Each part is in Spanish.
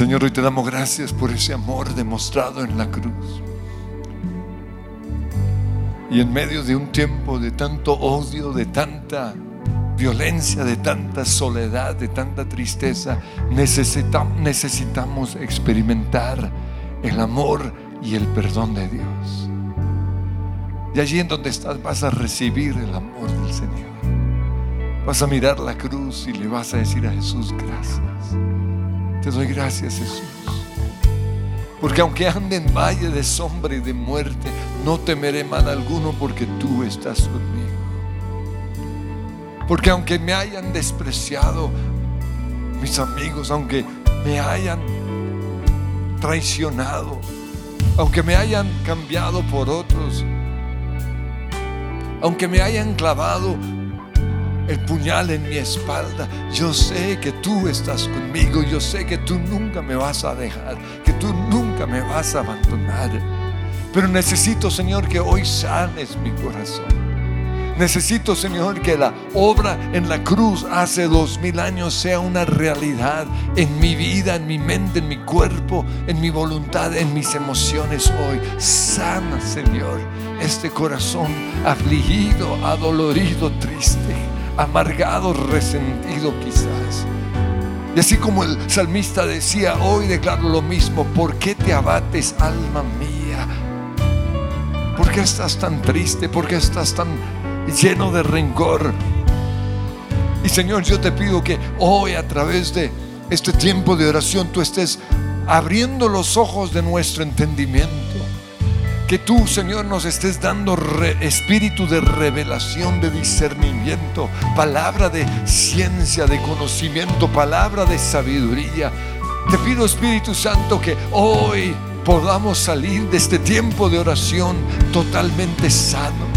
Señor, hoy te damos gracias por ese amor demostrado en la cruz. Y en medio de un tiempo de tanto odio, de tanta violencia, de tanta soledad, de tanta tristeza, necesitamos, experimentar el amor y el perdón de Dios. Y allí en donde estás vas a recibir el amor del Señor. Vas a mirar la cruz y le vas a decir a Jesús gracias. Te doy gracias, Jesús. Porque aunque ande en valle de sombra y de muerte, no temeré mal alguno porque tú estás conmigo. Porque aunque me hayan despreciado mis amigos, aunque me hayan traicionado, aunque me hayan cambiado por otros, aunque me hayan clavado el puñal en mi espalda. Yo sé que tú estás conmigo, yo sé que tú nunca me vas a dejar, que tú nunca me vas a abandonar. Pero necesito, Señor, que hoy sanes mi corazón. Necesito, Señor, que la obra en la cruz hace dos mil años sea una realidad en mi vida, en mi mente, en mi cuerpo, en mi voluntad, en mis emociones hoy. Sana, Señor, este corazón afligido, adolorido, triste amargado, resentido quizás. Y así como el salmista decía, hoy declaro lo mismo, ¿por qué te abates, alma mía? ¿Por qué estás tan triste? ¿Por qué estás tan lleno de rencor. Y Señor, yo te pido que hoy a través de este tiempo de oración tú estés abriendo los ojos de nuestro entendimiento. Que tú, Señor, nos estés dando espíritu de revelación, de discernimiento, palabra de ciencia, de conocimiento, palabra de sabiduría. Te pido, Espíritu Santo, que hoy podamos salir de este tiempo de oración totalmente sanos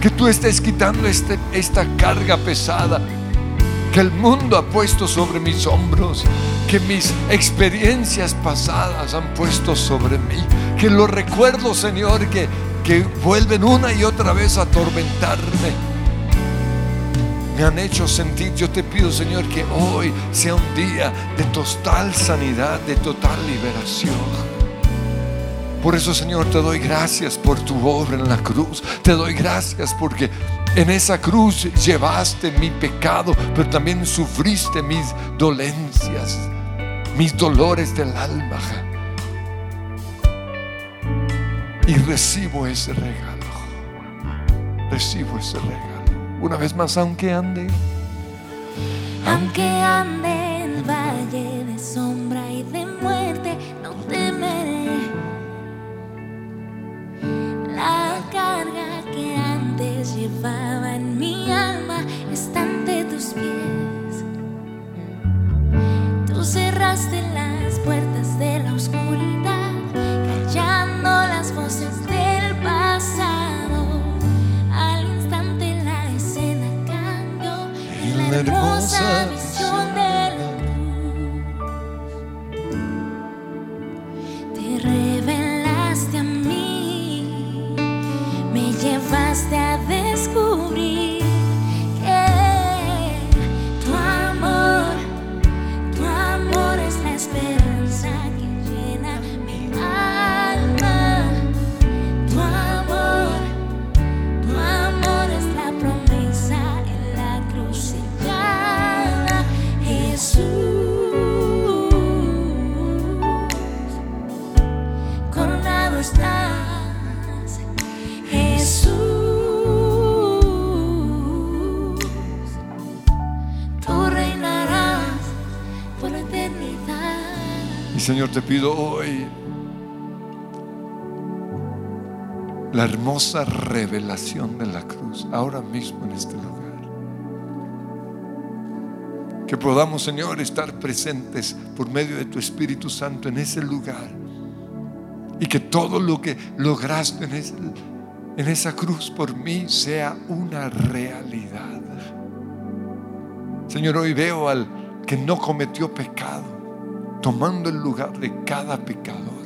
que tú estés quitando este, esta carga pesada que el mundo ha puesto sobre mis hombros, que mis experiencias pasadas han puesto sobre mí, que los recuerdos, Señor, que, que vuelven una y otra vez a atormentarme, me han hecho sentir, yo te pido, Señor, que hoy sea un día de total sanidad, de total liberación. Por eso, Señor, te doy gracias por tu obra en la cruz. Te doy gracias porque en esa cruz llevaste mi pecado, pero también sufriste mis dolencias, mis dolores del alma. Y recibo ese regalo. Recibo ese regalo. Una vez más, aunque ande. Aunque ande en valle de sombra y de muerte, no temeré la carga que antes llevaba cerraste las puertas de la oscuridad, te pido hoy la hermosa revelación de la cruz, ahora mismo en este lugar. Que podamos, Señor, estar presentes por medio de tu Espíritu Santo en ese lugar. Y que todo lo que lograste en, en esa cruz por mí sea una realidad. Señor, hoy veo al que no cometió pecado, tomando el lugar de cada pecador,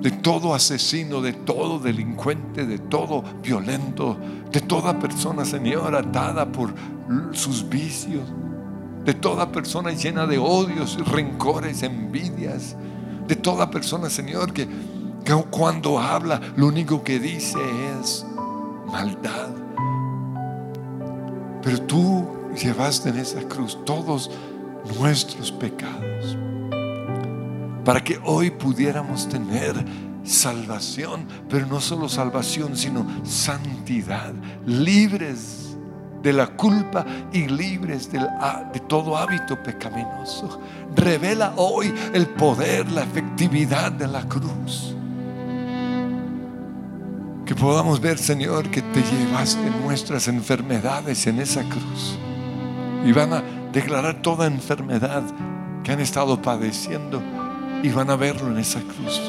de todo asesino, de todo delincuente, de todo violento, de toda persona, Señor, atada por sus vicios, de toda persona llena de odios, rencores, envidias, de toda persona, Señor, que, que cuando habla lo único que dice es maldad. Pero tú llevaste en esa cruz todos nuestros pecados para que hoy pudiéramos tener salvación, pero no solo salvación, sino santidad, libres de la culpa y libres de todo hábito pecaminoso. Revela hoy el poder, la efectividad de la cruz. Que podamos ver, Señor, que te llevaste nuestras enfermedades en esa cruz. Y van a declarar toda enfermedad que han estado padeciendo y van a verlo en esa cruz.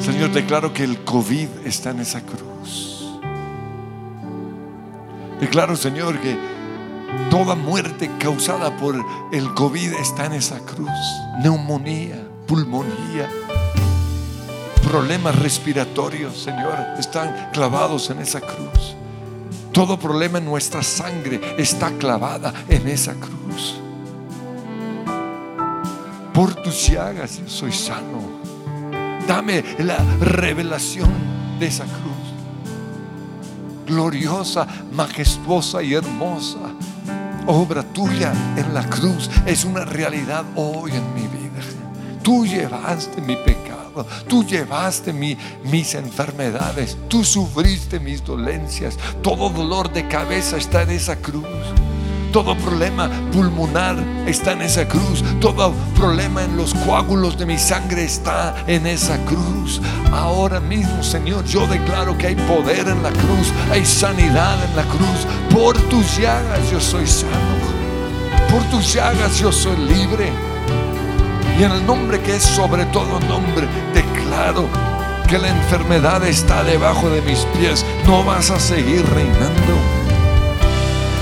Señor, declaro que el COVID está en esa cruz. Declaro, Señor, que toda muerte causada por el COVID está en esa cruz. Neumonía, pulmonía, problemas respiratorios, Señor, están clavados en esa cruz. Todo problema en nuestra sangre está clavada en esa cruz. Por tus llagas yo soy sano. Dame la revelación de esa cruz. Gloriosa, majestuosa y hermosa. Obra tuya en la cruz es una realidad hoy en mi vida. Tú llevaste mi pecado, tú llevaste mis enfermedades, tú sufriste mis dolencias. Todo dolor de cabeza está en esa cruz. Todo problema pulmonar está en esa cruz. Todo problema en los coágulos de mi sangre está en esa cruz. Ahora mismo, Señor, yo declaro que hay poder en la cruz, hay sanidad en la cruz. Por tus llagas yo soy sano. Por tus llagas yo soy libre. Y en el nombre que es sobre todo nombre, que la enfermedad está debajo de mis pies. No vas a seguir reinando.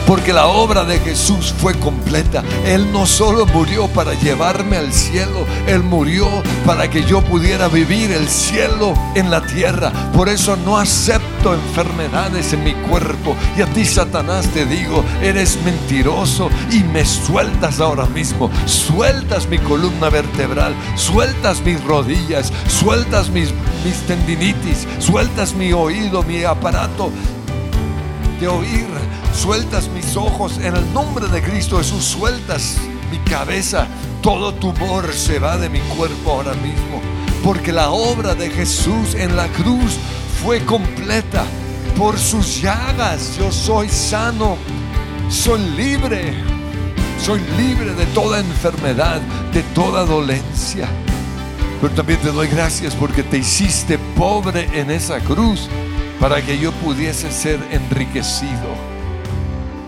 Porque la obra de Jesús fue completa. Él no solo murió para llevarme al cielo, Él murió para que yo pudiera vivir el cielo en la tierra. Por eso no acepto enfermedades en mi cuerpo. Y a ti, Satanás, te digo, eres mentiroso y me sueltas ahora mismo. Sueltas mi columna vertebral, sueltas mis rodillas, sueltas mis, tendinitis, sueltas mi oído, mi aparato de oír sueltas mis ojos en el nombre de Cristo Jesús, sueltas mi cabeza, todo tumor se va de mi cuerpo ahora mismo, porque la obra de Jesús en la cruz fue completa. Por sus llagas yo soy sano, soy libre, soy libre de toda enfermedad, de toda dolencia. Pero también te doy gracias porque te hiciste pobre en esa cruz para que yo pudiese ser enriquecido.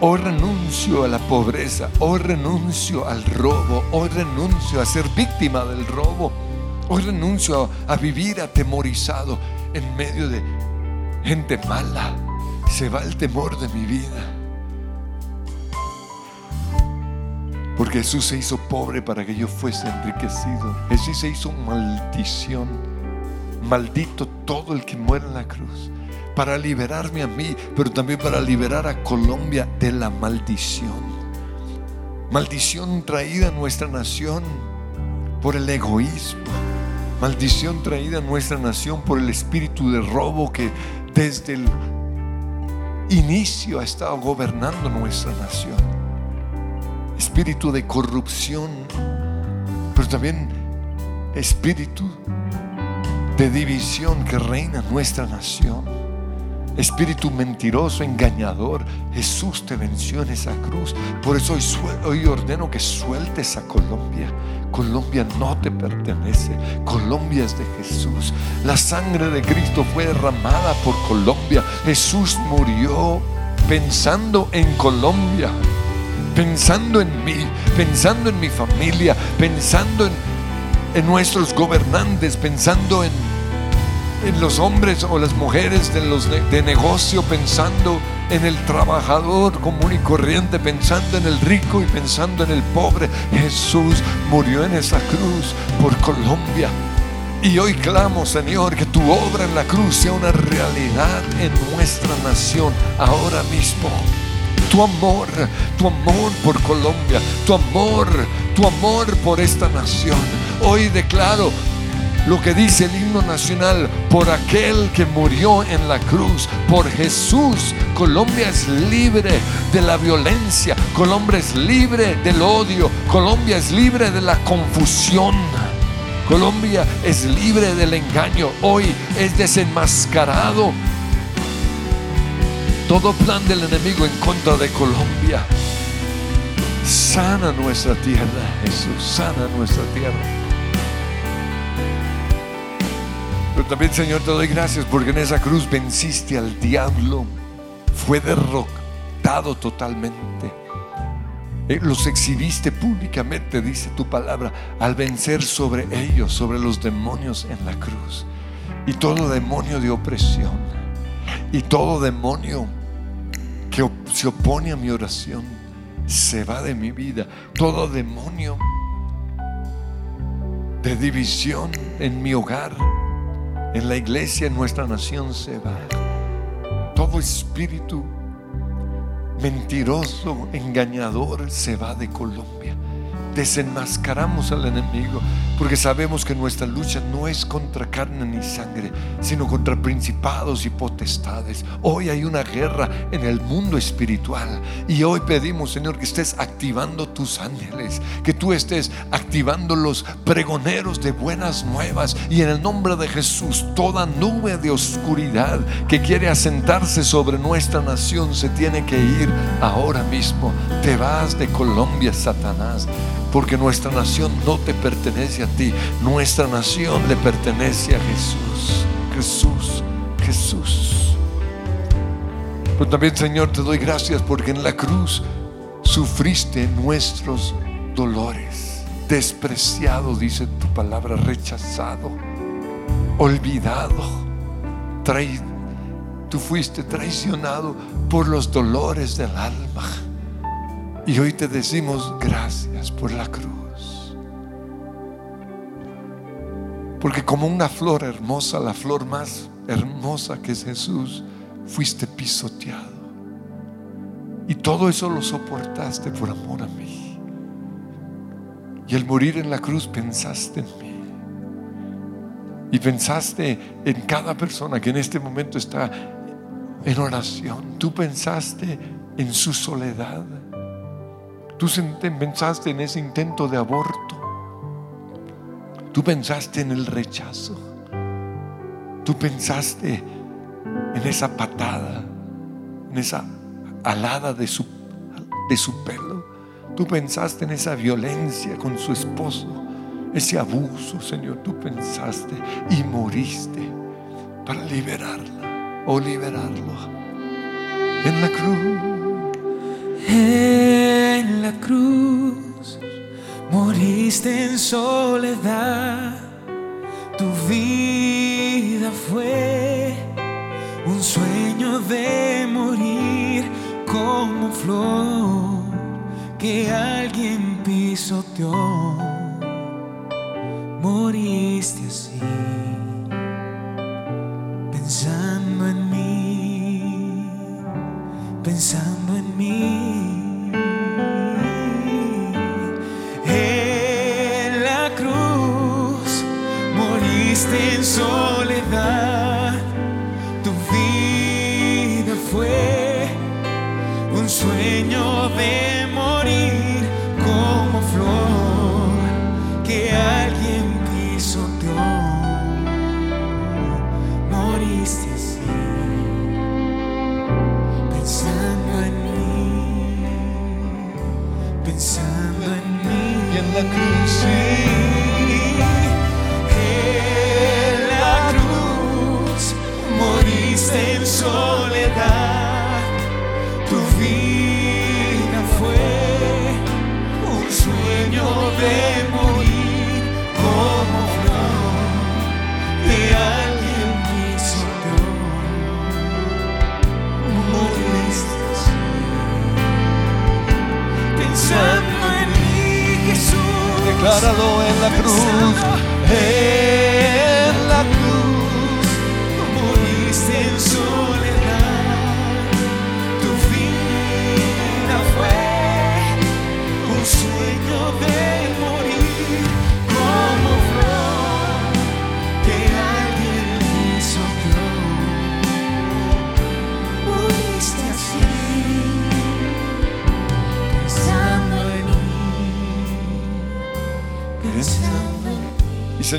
Hoy renuncio a la pobreza, hoy renuncio al robo, hoy renuncio a ser víctima del robo, hoy renuncio a, vivir atemorizado en medio de gente mala. Se va el temor de mi vida. Porque Jesús se hizo pobre para que yo fuese enriquecido. Jesús se hizo maldición. Maldito todo el que muere en la cruz para liberarme a mí, pero también para liberar a Colombia de la maldición. Maldición traída a nuestra nación por el egoísmo. Maldición traída a nuestra nación por el espíritu de robo que desde el inicio ha estado gobernando nuestra nación. Espíritu de corrupción, pero también espíritu de división que reina en nuestra nación. Espíritu mentiroso, engañador, Jesús te venció en esa cruz. Por eso hoy, ordeno que sueltes a Colombia. Colombia no te pertenece. Colombia es de Jesús. La sangre de Cristo fue derramada por Colombia. Jesús murió pensando en Colombia, pensando en mí, pensando en mi familia, pensando en, nuestros gobernantes, pensando en en los hombres o las mujeres de, los de, negocio pensando en el trabajador común y corriente, pensando en el rico y pensando en el pobre. Jesús murió en esa cruz por Colombia. Y hoy clamo, Señor, que tu obra en la cruz sea una realidad en nuestra nación ahora mismo. Tu amor, tu amor por Colombia, tu amor, tu amor por esta nación. Hoy declaro lo que dice el himno nacional, por aquel que murió en la cruz, por Jesús, Colombia es libre de la violencia, Colombia es libre del odio, Colombia es libre de la confusión. Colombia es libre del engaño, hoy es desenmascarado todo plan del enemigo en contra de Colombia. Sana nuestra tierra, Jesús, sana nuestra tierra. Pero también, Señor, te doy gracias porque en esa cruz venciste al diablo. Fue derrotado totalmente. Eh, los exhibiste públicamente, dice tu palabra, al vencer sobre ellos, sobre los demonios en la cruz. Y todo demonio de opresión, y todo demonio que se opone a mi oración, se va de mi vida. Todo demonio de división en mi hogar, en la iglesia, en nuestra nación se va. Todo espíritu mentiroso, engañador se va de Colombia. Desenmascaramos al enemigo porque sabemos que nuestra lucha no es contra carne ni sangre, sino contra principados y potestades. Hoy hay una guerra en el mundo espiritual y hoy pedimos, Señor, que estés activando tus ángeles, que tú estés activando los pregoneros de buenas nuevas y en el nombre de Jesús toda nube de oscuridad que quiere asentarse sobre nuestra nación se tiene que ir ahora mismo. Te vas de Colombia, Satanás porque nuestra nación no te pertenece a ti, nuestra nación le pertenece a Jesús, Jesús, Jesús. Pero también Señor te doy gracias porque en la cruz sufriste nuestros dolores, despreciado, dice tu palabra, rechazado, olvidado, traído. Tú fuiste traicionado por los dolores del alma y hoy te decimos gracias por la cruz. Porque como una flor hermosa, la flor más hermosa que es Jesús, fuiste pisoteado. Y todo eso lo soportaste por amor a mí. Y al morir en la cruz pensaste en mí. Y pensaste en cada persona que en este momento está en oración. Tú pensaste en su soledad. Tú pensaste en ese intento de aborto. Tú pensaste en el rechazo. Tú pensaste en esa patada, en esa alada de su, de su pelo. Tú pensaste en esa violencia con su esposo, ese abuso, Señor. Tú pensaste y moriste para liberarla o liberarlo en la cruz en la cruz, moriste en soledad, tu vida fue un sueño de morir como flor que alguien pisoteó. Moriste así, pensando en mí, pensando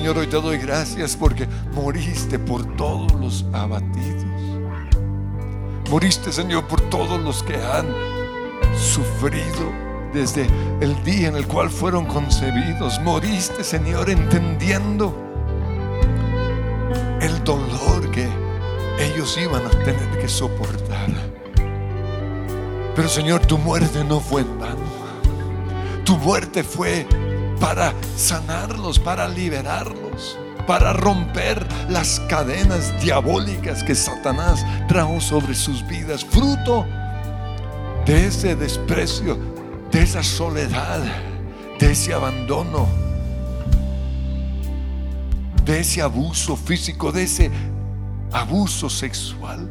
Señor, hoy te doy gracias porque moriste por todos los abatidos. Moriste, Señor, por todos los que han sufrido desde el día en el cual fueron concebidos. Moriste, Señor, entendiendo el dolor que ellos iban a tener que soportar. Pero Señor, tu muerte no fue en vano. Tu muerte fue para sanarlos, para liberarlos para romper las cadenas diabólicas que Satanás trajo sobre sus vidas, fruto de ese desprecio, de esa soledad, de ese abandono, de ese abuso físico, de ese abuso sexual.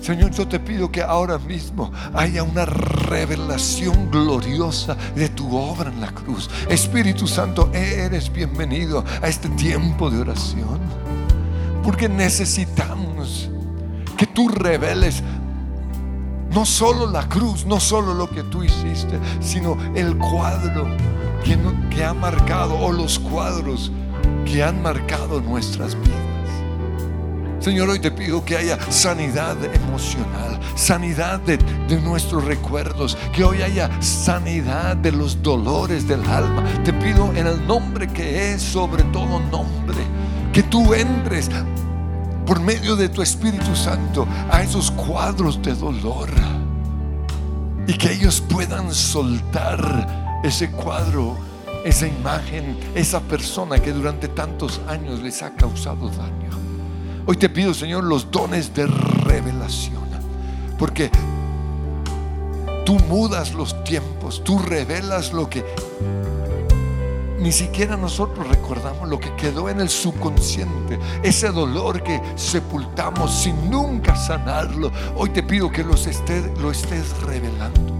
Señor, yo te pido que ahora mismo haya una revelación gloriosa de tu obra en la cruz. Espíritu Santo, eres bienvenido a este tiempo de oración. Porque necesitamos que tú reveles no solo la cruz, no solo lo que tú hiciste, sino el cuadro que, ha marcado o los cuadros que han marcado nuestras vidas. Señor, hoy te pido que haya sanidad emocional, sanidad de, nuestros recuerdos, que hoy haya sanidad de los dolores del alma. Te pido en el nombre que es sobre todo nombre, que tú entres por medio de tu Espíritu Santo a esos cuadros de dolor y que ellos puedan soltar ese cuadro, esa imagen, esa persona que durante tantos años les ha causado daño. Hoy te pido, Señor, los dones de revelación. Porque tú mudas los tiempos, tú revelas lo que ni siquiera nosotros recordamos, lo que quedó en el subconsciente, ese dolor que sepultamos sin nunca sanarlo. Hoy te pido que los estés, lo estés revelando.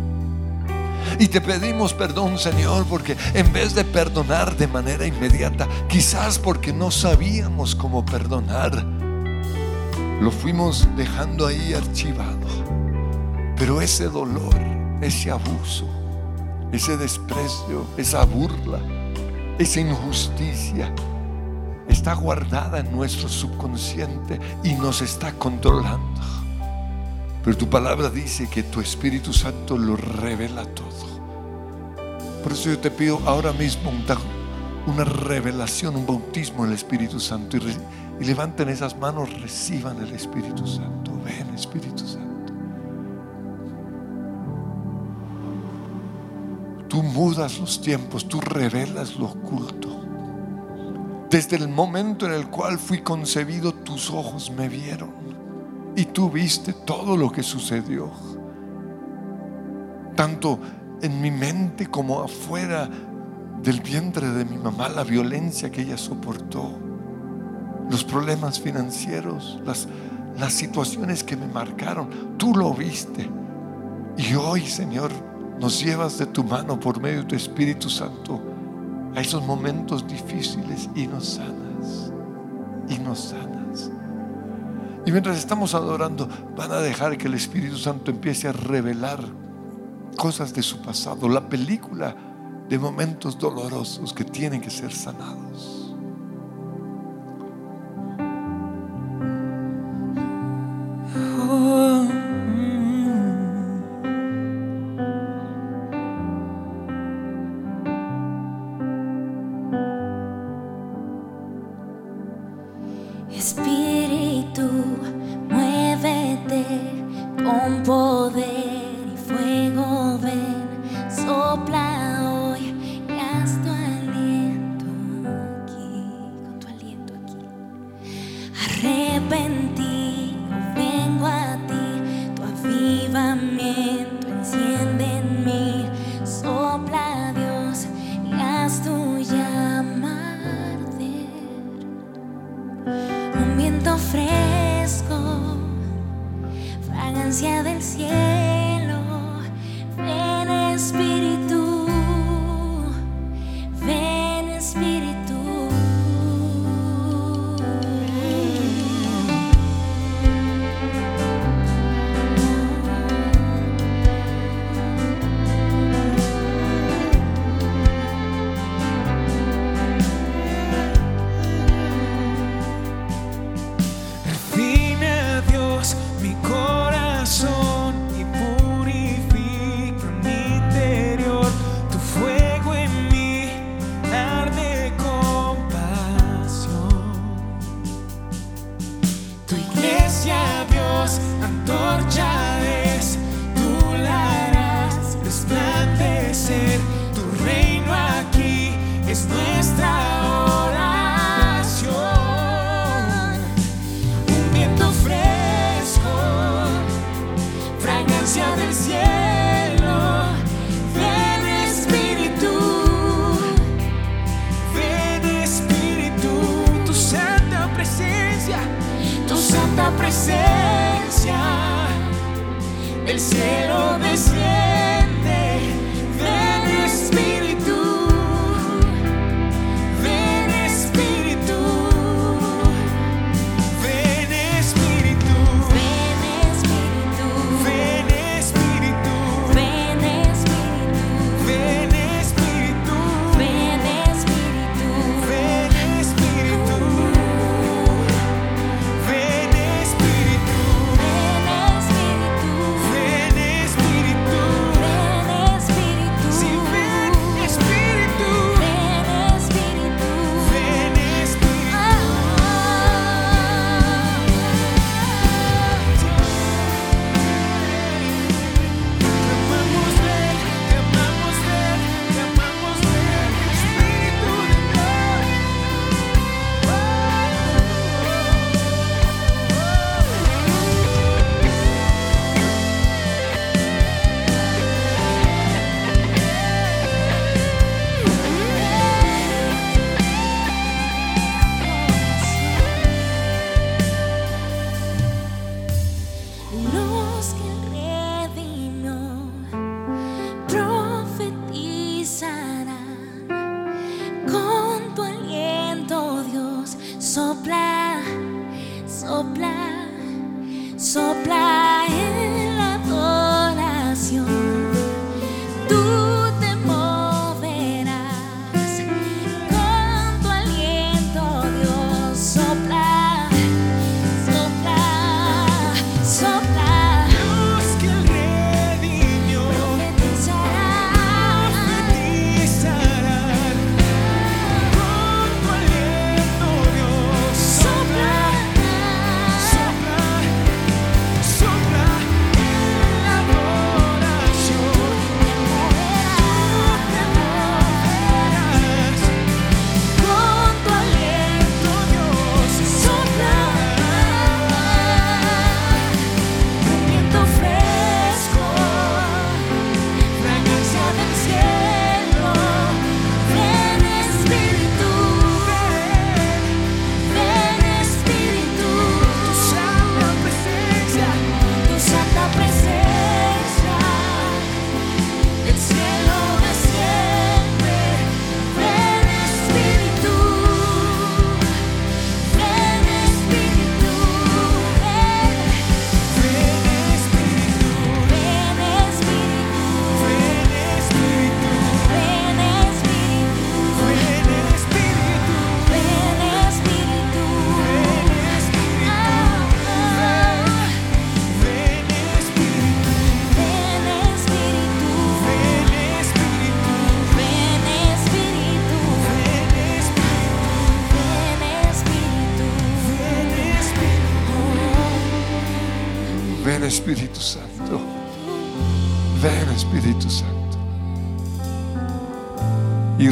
Y te pedimos perdón, Señor, porque en vez de perdonar de manera inmediata, quizás porque no sabíamos cómo perdonar, lo fuimos dejando ahí archivado. Pero ese dolor, ese abuso, ese desprecio, esa burla, esa injusticia, está guardada en nuestro subconsciente y nos está controlando. Pero tu palabra dice que tu Espíritu Santo lo revela todo. Por eso yo te pido ahora mismo una revelación, un bautismo en el Espíritu Santo y y levanten esas manos, reciban el Espíritu Santo. Ven, Espíritu Santo. Tú mudas los tiempos, tú revelas lo oculto. Desde el momento en el cual fui concebido, tus ojos me vieron y tú viste todo lo que sucedió. Tanto en mi mente como afuera del vientre de mi mamá, la violencia que ella soportó los problemas financieros, las, las situaciones que me marcaron. Tú lo viste. Y hoy, Señor, nos llevas de tu mano por medio de tu Espíritu Santo a esos momentos difíciles y nos sanas. Y nos sanas. Y mientras estamos adorando, van a dejar que el Espíritu Santo empiece a revelar cosas de su pasado, la película de momentos dolorosos que tienen que ser sanados.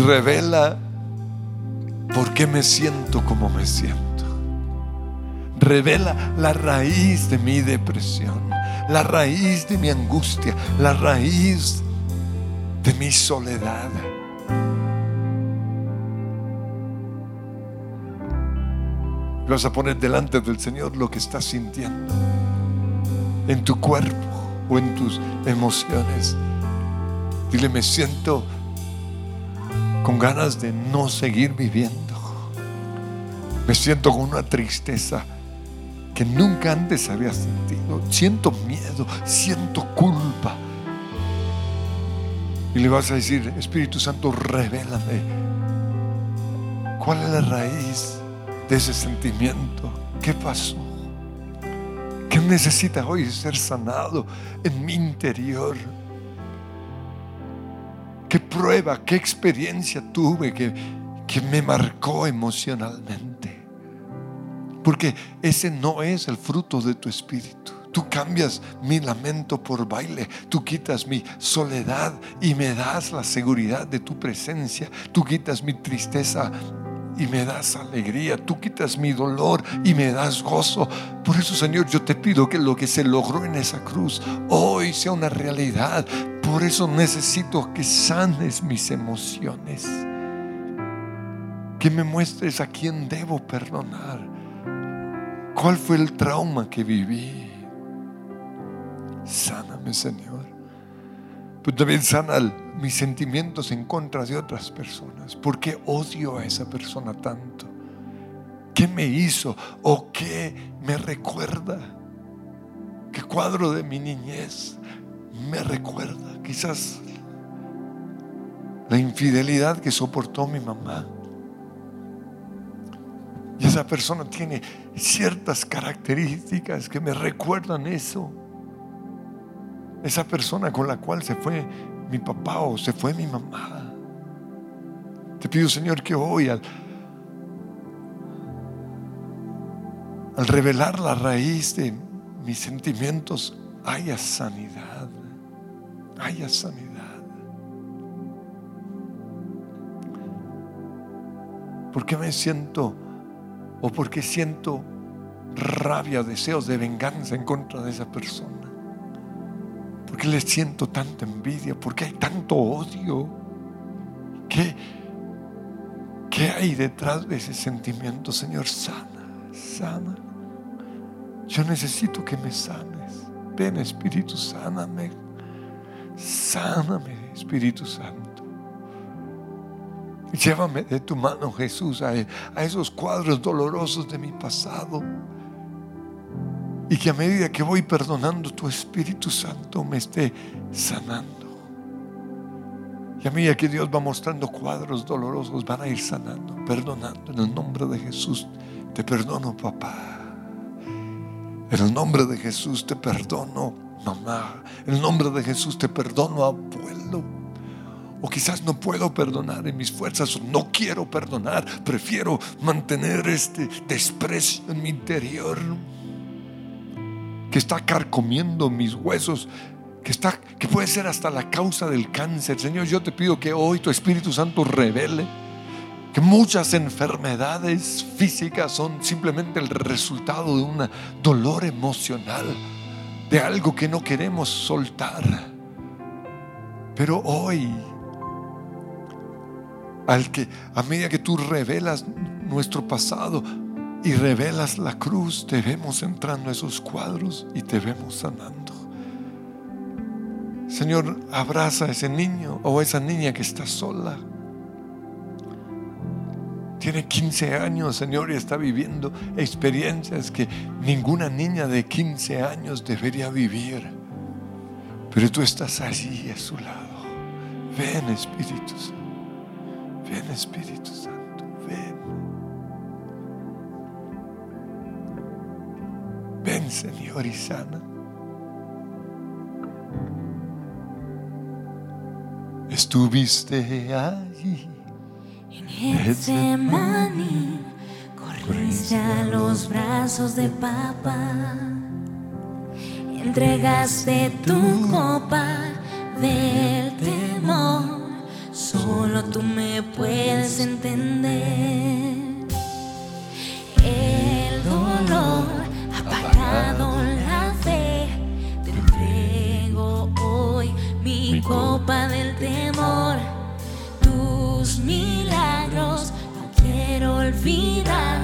Revela por qué me siento como me siento. Revela la raíz de mi depresión, la raíz de mi angustia, la raíz de mi soledad. Vas a poner delante del Señor lo que estás sintiendo en tu cuerpo o en tus emociones. Dile, me siento con ganas de no seguir viviendo. Me siento con una tristeza que nunca antes había sentido. Siento miedo, siento culpa. Y le vas a decir, Espíritu Santo, revélame cuál es la raíz de ese sentimiento. ¿Qué pasó? ¿Qué necesita hoy ser sanado en mi interior? ¿Qué prueba, qué experiencia tuve que, que me marcó emocionalmente? Porque ese no es el fruto de tu espíritu. Tú cambias mi lamento por baile, tú quitas mi soledad y me das la seguridad de tu presencia, tú quitas mi tristeza y me das alegría, tú quitas mi dolor y me das gozo. Por eso, Señor, yo te pido que lo que se logró en esa cruz hoy sea una realidad. Por eso necesito que sanes mis emociones, que me muestres a quién debo perdonar, cuál fue el trauma que viví. Sáname. Señor. Pero también sana mis sentimientos en contra de otras personas. ¿Por qué odio a esa persona tanto? ¿Qué me hizo o qué me recuerda? ¿Qué cuadro de mi niñez me recuerda? Quizás la infidelidad que soportó mi mamá. Y esa persona tiene ciertas características que me recuerdan eso. Esa persona con la cual se fue mi papá o se fue mi mamá. Te pido, Señor, que hoy al, al revelar la raíz de mis sentimientos haya sanidad. Haya sanidad. ¿Por qué me siento o por qué siento rabia, deseos de venganza en contra de esa persona? ¿Por qué le siento tanta envidia? ¿Por qué hay tanto odio? ¿Qué, qué hay detrás de ese sentimiento? Señor, sana, sana. Yo necesito que me sanes. Ven, Espíritu, sáname. Sáname, Espíritu Santo. Llévame de tu mano, Jesús, a, esos cuadros dolorosos de mi pasado. Y que a medida que voy perdonando, tu Espíritu Santo me esté sanando. Y a medida que Dios va mostrando cuadros dolorosos, van a ir sanando, perdonando. En el nombre de Jesús te perdono, papá. En el nombre de Jesús te perdono, mamá. En el nombre de Jesús te perdono, abuelo. O quizás no puedo perdonar en mis fuerzas, o no quiero perdonar. Prefiero mantener este desprecio en mi interior que está carcomiendo mis huesos, que, está, que puede ser hasta la causa del cáncer. Señor, yo te pido que hoy tu Espíritu Santo revele que muchas enfermedades físicas son simplemente el resultado de un dolor emocional, de algo que no queremos soltar. Pero hoy, al que a medida que tú revelas nuestro pasado y revelas la cruz, te vemos entrando a esos cuadros y te vemos sanando. Señor, abraza a ese niño o a esa niña que está sola. Tiene 15 años, Señor, y está viviendo experiencias que ninguna niña de 15 años debería vivir. Pero tú estás allí a su lado. Ven, Espíritu Santo. Ven, Espíritu Santo. Ven. Ven, Señor, y sana. Estuviste allí. En Getsemaní corriste a los brazos de papá. Entregaste tu copa del temor. Solo tú me puedes entender. El dolor ha apagado la fe. Te entrego hoy mi copa del temor. Olvidar,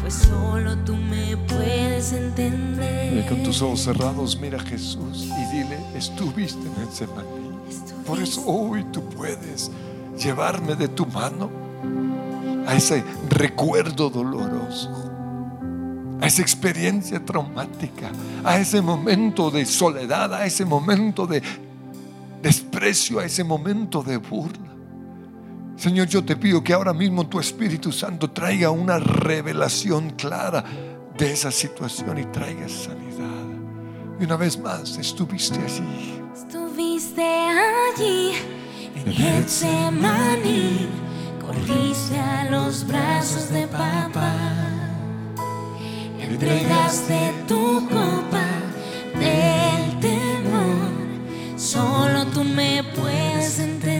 pues solo tú me puedes Y entender. con tus ojos cerrados, mira a Jesús y dile, estuviste en el Semaní. Por eso hoy tú puedes llevarme de tu mano a ese recuerdo doloroso, a esa experiencia traumática, a ese momento de soledad, a ese momento de desprecio, a ese momento de burla. Señor, yo te pido que ahora mismo tu Espíritu Santo traiga una revelación clara de esa situación y traiga sanidad. Y una vez más, estuviste allí. Estuviste allí en Getsemaní, corriste a los brazos de papá. Entregaste tu copa del temor, solo tú me puedes entender.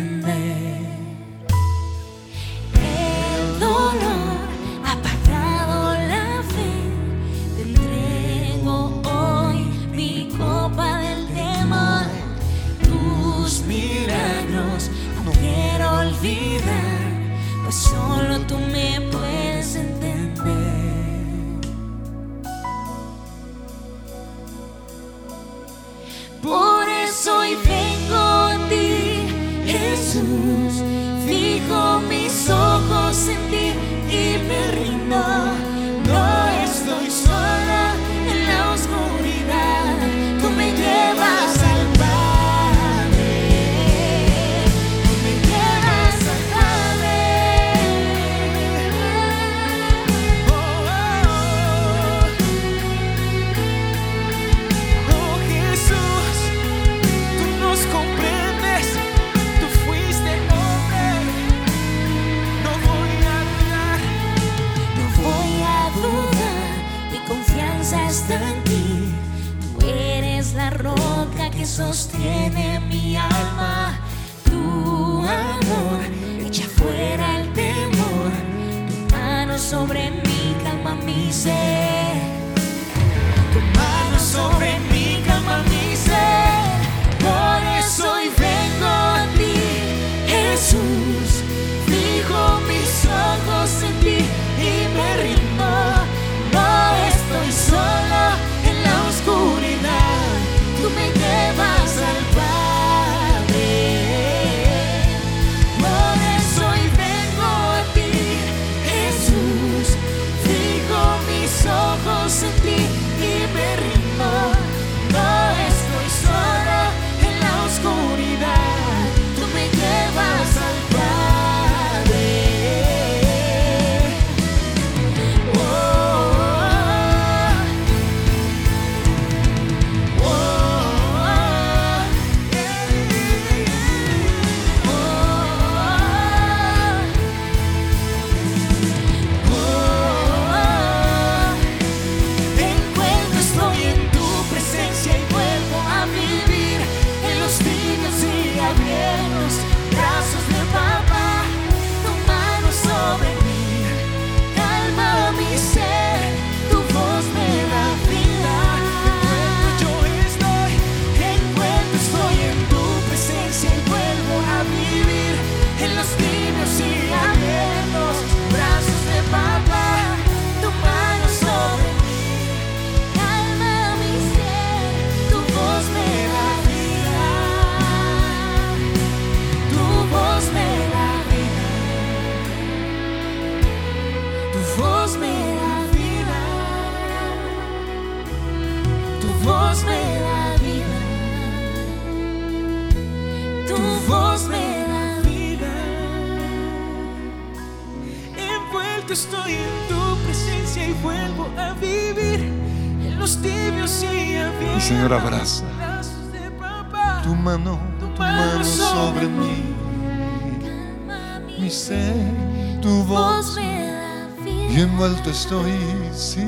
Estoy, sí.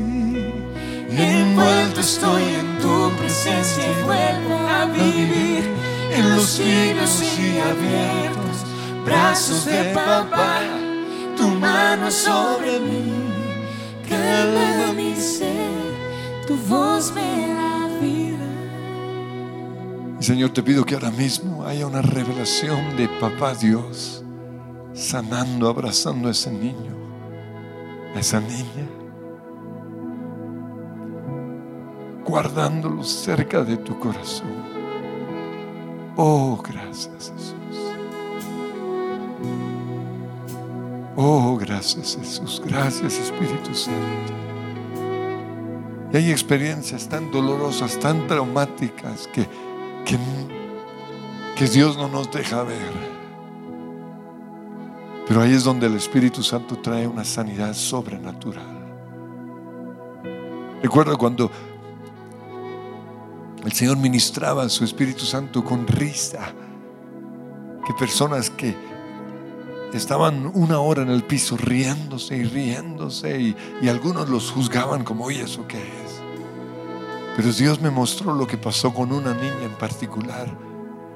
Envuelto estoy en tu presencia y vuelvo a vivir en los tibios y abiertos brazos de papá. Tu mano sobre mí, calma mi ser, tu voz me da vida. Y Señor, te pido que ahora mismo haya una revelación de Papá Dios, sanando, abrazando a ese niño, a esa niña, guardándolo cerca de tu corazón. Oh, gracias Jesús. Oh, gracias Jesús. Gracias Espíritu Santo. Y hay experiencias tan dolorosas, tan traumáticas que, que, que Dios no nos deja ver. Pero ahí es donde el Espíritu Santo trae una sanidad sobrenatural. Recuerdo cuando el Señor ministraba a su Espíritu Santo con risa, que personas que estaban una hora en el piso riéndose y riéndose y, y algunos los juzgaban como, oye, ¿eso qué es? Pero Dios me mostró lo que pasó con una niña en particular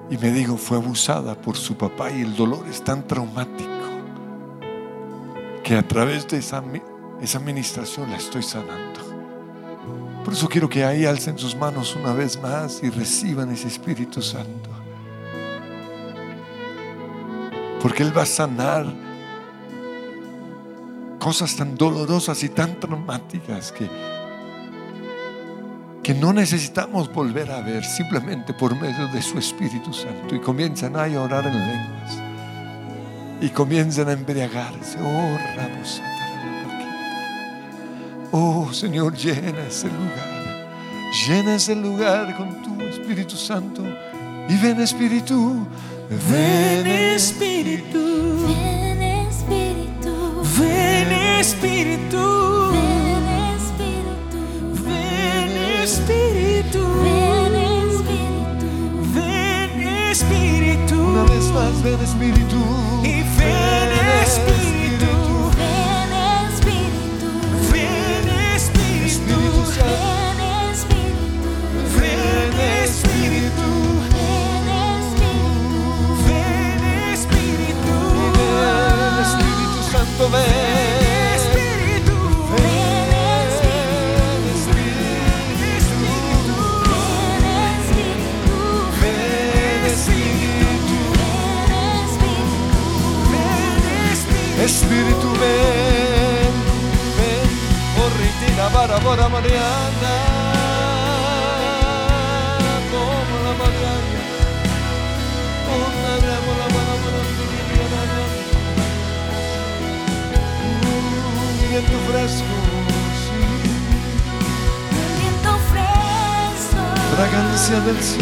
y me dijo, fue abusada por su papá y el dolor es tan traumático que a través de esa, esa administración la estoy sanando. Por eso quiero que ahí alcen sus manos una vez más y reciban ese Espíritu Santo. Porque Él va a sanar cosas tan dolorosas y tan traumáticas que, que no necesitamos volver a ver simplemente por medio de su Espíritu Santo. Y comienzan a orar en lenguas. Y comienzan a embriagarse. Oh, Ramos, Oh, Señor, llena ese lugar. Llena ese lugar con tu Espíritu Santo. Y ven Espíritu. Ven Espíritu, Ven Espíritu, ven Espíritu, ven Espíritu, ven Espíritu, ven Espíritu, ven Espíritu, Una vez más, ven Espíritu. convém.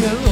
your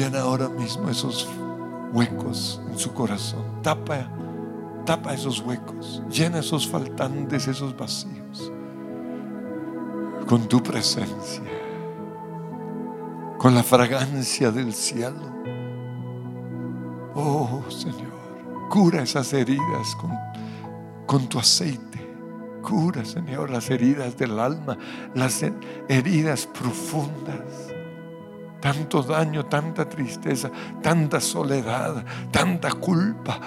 llena ahora mismo esos huecos en su corazón. Tapa, tapa esos huecos. Llena esos faltantes, esos vacíos. Con tu presencia. Con la fragancia del cielo. Oh Señor, cura esas heridas con, con tu aceite. Cura, Señor, las heridas del alma, las heridas profundas tanto daño, tanta tristeza, tanta soledad, tanta culpa,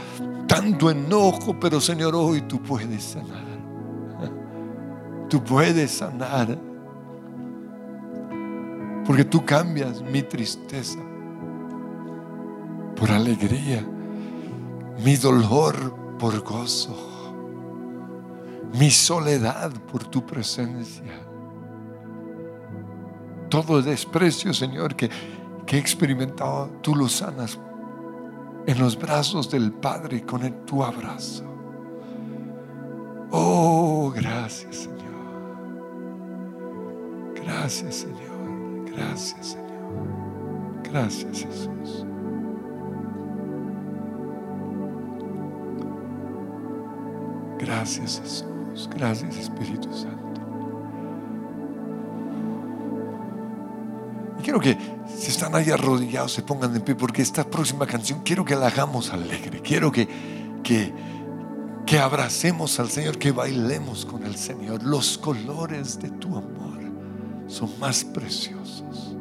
tanto enojo, pero Señor, hoy tú puedes sanar. Tú puedes sanar. Porque tú cambias mi tristeza por alegría, mi dolor por gozo, mi soledad por tu presencia todo desprecio, Señor, que, he experimentado, tú lo sanas en los brazos del Padre con tu abrazo. Oh, gracias, Señor. Gracias, Señor. Gracias, Señor. Gracias, Jesús. Gracias, Jesús. Gracias, Espíritu Santo. Quiero que si están ahí arrodillados se pongan de pie porque esta próxima canción quiero que la hagamos alegre. Quiero que, que, que abracemos al Señor, que bailemos con el Señor. Los colores de tu amor son más preciosos.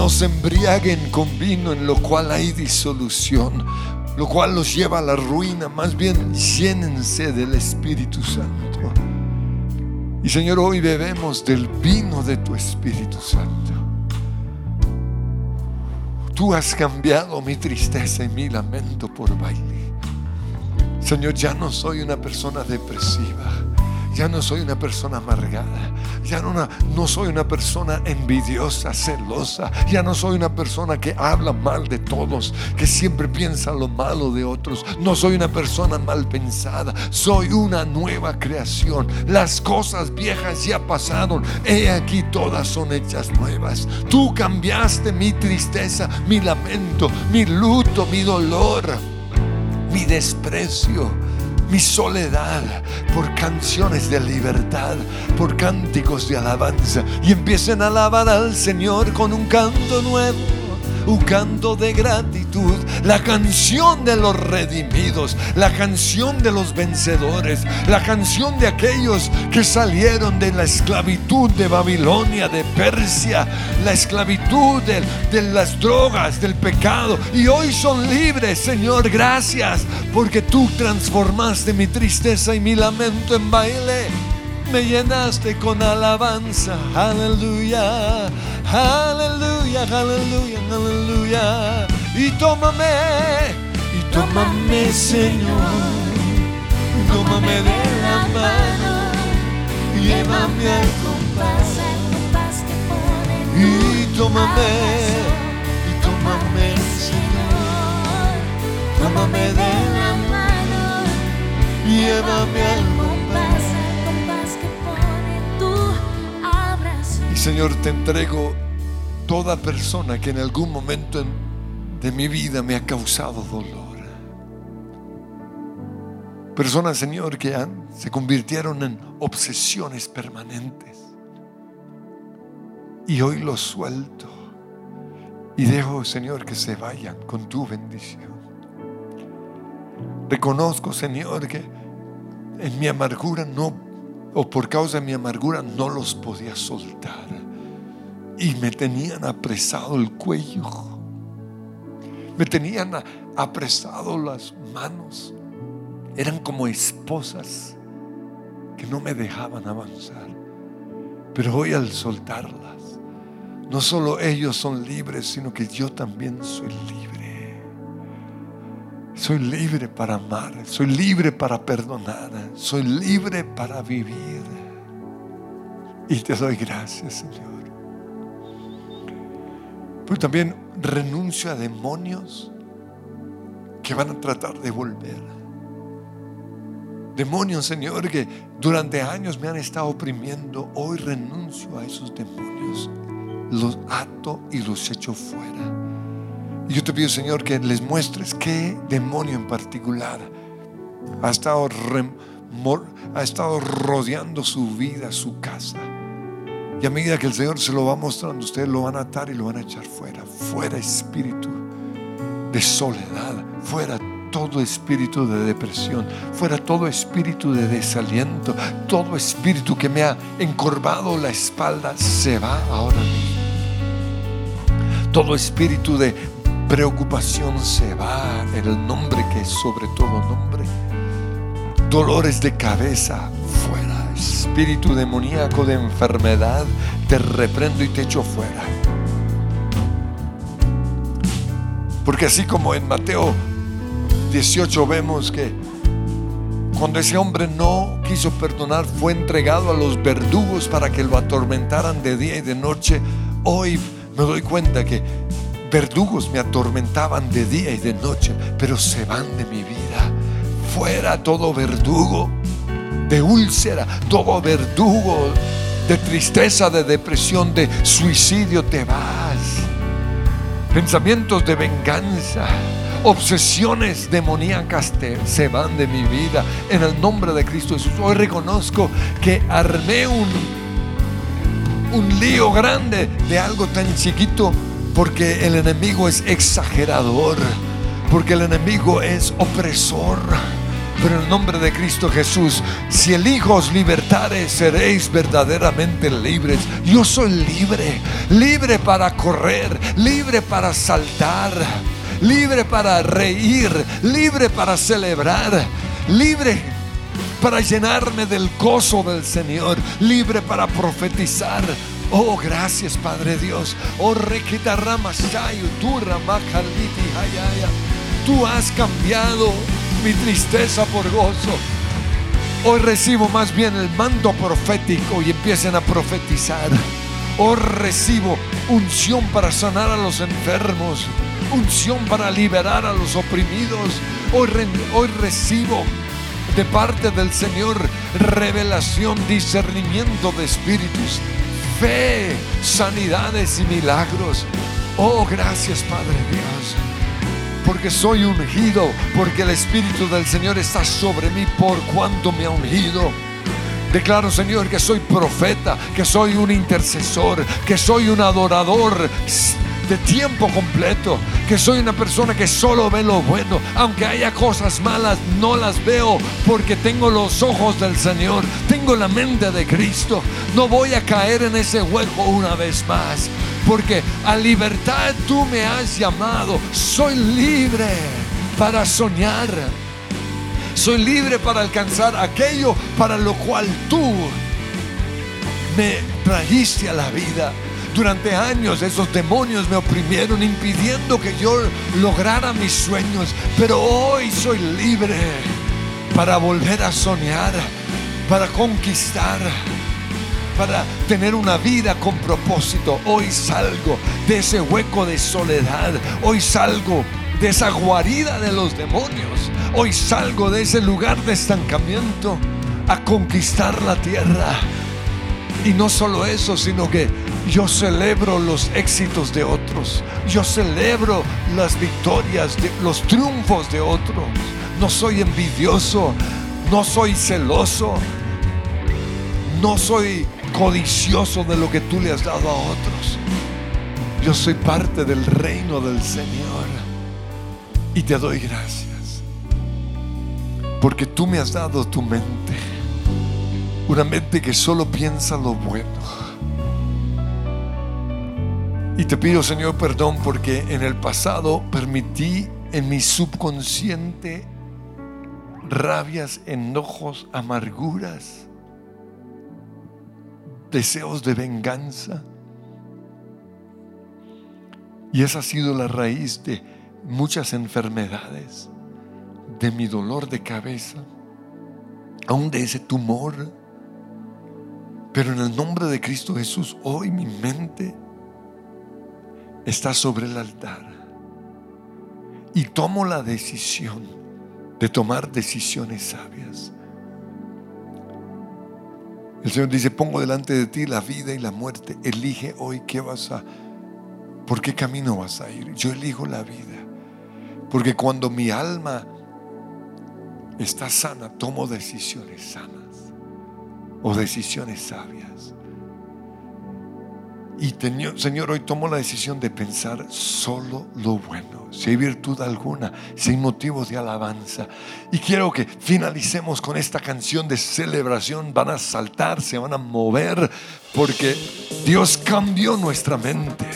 No se embriaguen con vino en lo cual hay disolución, lo cual los lleva a la ruina, más bien llénense del Espíritu Santo. Y Señor, hoy bebemos del vino de tu Espíritu Santo. Tú has cambiado mi tristeza y mi lamento por baile. Señor, ya no soy una persona depresiva. Ya no soy una persona amargada. Ya no, no soy una persona envidiosa, celosa. Ya no soy una persona que habla mal de todos, que siempre piensa lo malo de otros. No soy una persona mal pensada. Soy una nueva creación. Las cosas viejas ya pasaron. He aquí todas son hechas nuevas. Tú cambiaste mi tristeza, mi lamento, mi luto, mi dolor mi desprecio, mi soledad, por canciones de libertad, por cánticos de alabanza. Y empiecen a alabar al Señor con un canto nuevo. Un de gratitud, la canción de los redimidos, la canción de los vencedores, la canción de aquellos que salieron de la esclavitud de Babilonia, de Persia, la esclavitud de, de las drogas, del pecado. Y hoy son libres, Señor, gracias, porque tú transformaste mi tristeza y mi lamento en baile. Me llenaste con alabanza, aleluya, aleluya, aleluya, aleluya. Y tómame, y tómame, Señor, tómame de la mano, llévame al compás, y tómame, y tómame, Señor, Tómame de la mano, llévame al compás, Señor, te entrego toda persona que en algún momento en- de mi vida me ha causado dolor. Personas, Señor, que se convirtieron en obsesiones permanentes. Y hoy los suelto. Y dejo, Señor, que se vayan con tu bendición. Reconozco, Señor, que en mi amargura no, o por causa de mi amargura no los podía soltar. Y me tenían apresado el cuello. Me tenían apresado las manos. Eran como esposas que no me dejaban avanzar. Pero hoy al soltarlas, no solo ellos son libres, sino que yo también soy libre. Soy libre para amar, soy libre para perdonar, soy libre para vivir. Y te doy gracias, Señor. Pero también renuncio a demonios que van a tratar de volver. Demonios, Señor, que durante años me han estado oprimiendo. Hoy renuncio a esos demonios. Los ato y los echo fuera. Y yo te pido, Señor, que les muestres qué demonio en particular ha estado, rem- mor- ha estado rodeando su vida, su casa. Y a medida que el Señor se lo va mostrando, ustedes lo van a atar y lo van a echar fuera. Fuera espíritu de soledad. Fuera todo espíritu de depresión. Fuera todo espíritu de desaliento. Todo espíritu que me ha encorvado la espalda se va ahora mismo. Todo espíritu de preocupación se va el nombre que es sobre todo nombre. Dolores de cabeza fuera. Espíritu demoníaco de enfermedad, te reprendo y te echo fuera. Porque así como en Mateo 18 vemos que cuando ese hombre no quiso perdonar, fue entregado a los verdugos para que lo atormentaran de día y de noche. Hoy me doy cuenta que verdugos me atormentaban de día y de noche, pero se van de mi vida. Fuera todo verdugo de úlcera, todo verdugo de tristeza, de depresión, de suicidio, te vas. Pensamientos de venganza, obsesiones demoníacas te- se van de mi vida en el nombre de Cristo Jesús. Hoy reconozco que armé un, un lío grande de algo tan chiquito porque el enemigo es exagerador, porque el enemigo es opresor. Pero en el nombre de Cristo Jesús, si el Hijo os seréis verdaderamente libres. Yo soy libre, libre para correr, libre para saltar, libre para reír, libre para celebrar, libre para llenarme del gozo del Señor, libre para profetizar. Oh, gracias Padre Dios. Oh, requita rama shayu, tu rama kaliti hayaya. Tú has cambiado mi tristeza por gozo. Hoy recibo más bien el mando profético y empiecen a profetizar. Hoy recibo unción para sanar a los enfermos, unción para liberar a los oprimidos. Hoy recibo de parte del Señor revelación, discernimiento de espíritus, fe, sanidades y milagros. Oh, gracias Padre Dios porque soy ungido, porque el Espíritu del Señor está sobre mí por cuanto me ha ungido. Declaro, Señor, que soy profeta, que soy un intercesor, que soy un adorador de tiempo completo, que soy una persona que solo ve lo bueno, aunque haya cosas malas, no las veo porque tengo los ojos del Señor, tengo la mente de Cristo. No voy a caer en ese hueco una vez más, porque a libertad tú me has llamado. Soy libre para soñar. Soy libre para alcanzar aquello para lo cual tú me trajiste a la vida. Durante años esos demonios me oprimieron impidiendo que yo lograra mis sueños. Pero hoy soy libre para volver a soñar, para conquistar, para tener una vida con propósito. Hoy salgo de ese hueco de soledad. Hoy salgo de esa guarida de los demonios. Hoy salgo de ese lugar de estancamiento a conquistar la tierra. Y no solo eso, sino que yo celebro los éxitos de otros. Yo celebro las victorias, los triunfos de otros. No soy envidioso, no soy celoso, no soy codicioso de lo que tú le has dado a otros. Yo soy parte del reino del Señor. Y te doy gracias. Porque tú me has dado tu mente. Una mente que solo piensa lo bueno. Y te pido, Señor, perdón porque en el pasado permití en mi subconsciente rabias, enojos, amarguras, deseos de venganza. Y esa ha sido la raíz de muchas enfermedades, de mi dolor de cabeza, aún de ese tumor. Pero en el nombre de Cristo Jesús, hoy mi mente está sobre el altar. Y tomo la decisión de tomar decisiones sabias. El Señor dice, pongo delante de ti la vida y la muerte. Elige hoy qué vas a, por qué camino vas a ir. Yo elijo la vida. Porque cuando mi alma está sana, tomo decisiones sanas o decisiones sabias. Y Señor, hoy tomo la decisión de pensar solo lo bueno. Si hay virtud alguna, si hay motivos de alabanza. Y quiero que finalicemos con esta canción de celebración. Van a saltar, se van a mover, porque Dios cambió nuestra mente.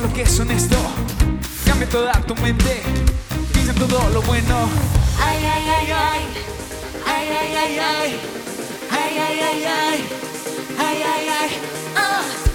lo que es honesto. Cambia toda tu mente. Piensa en todo lo bueno. Ay, ay, ay, ay. Ay, ay, ay, ay. Ay, ay, ay, ay. Ay, ay, ay. ay.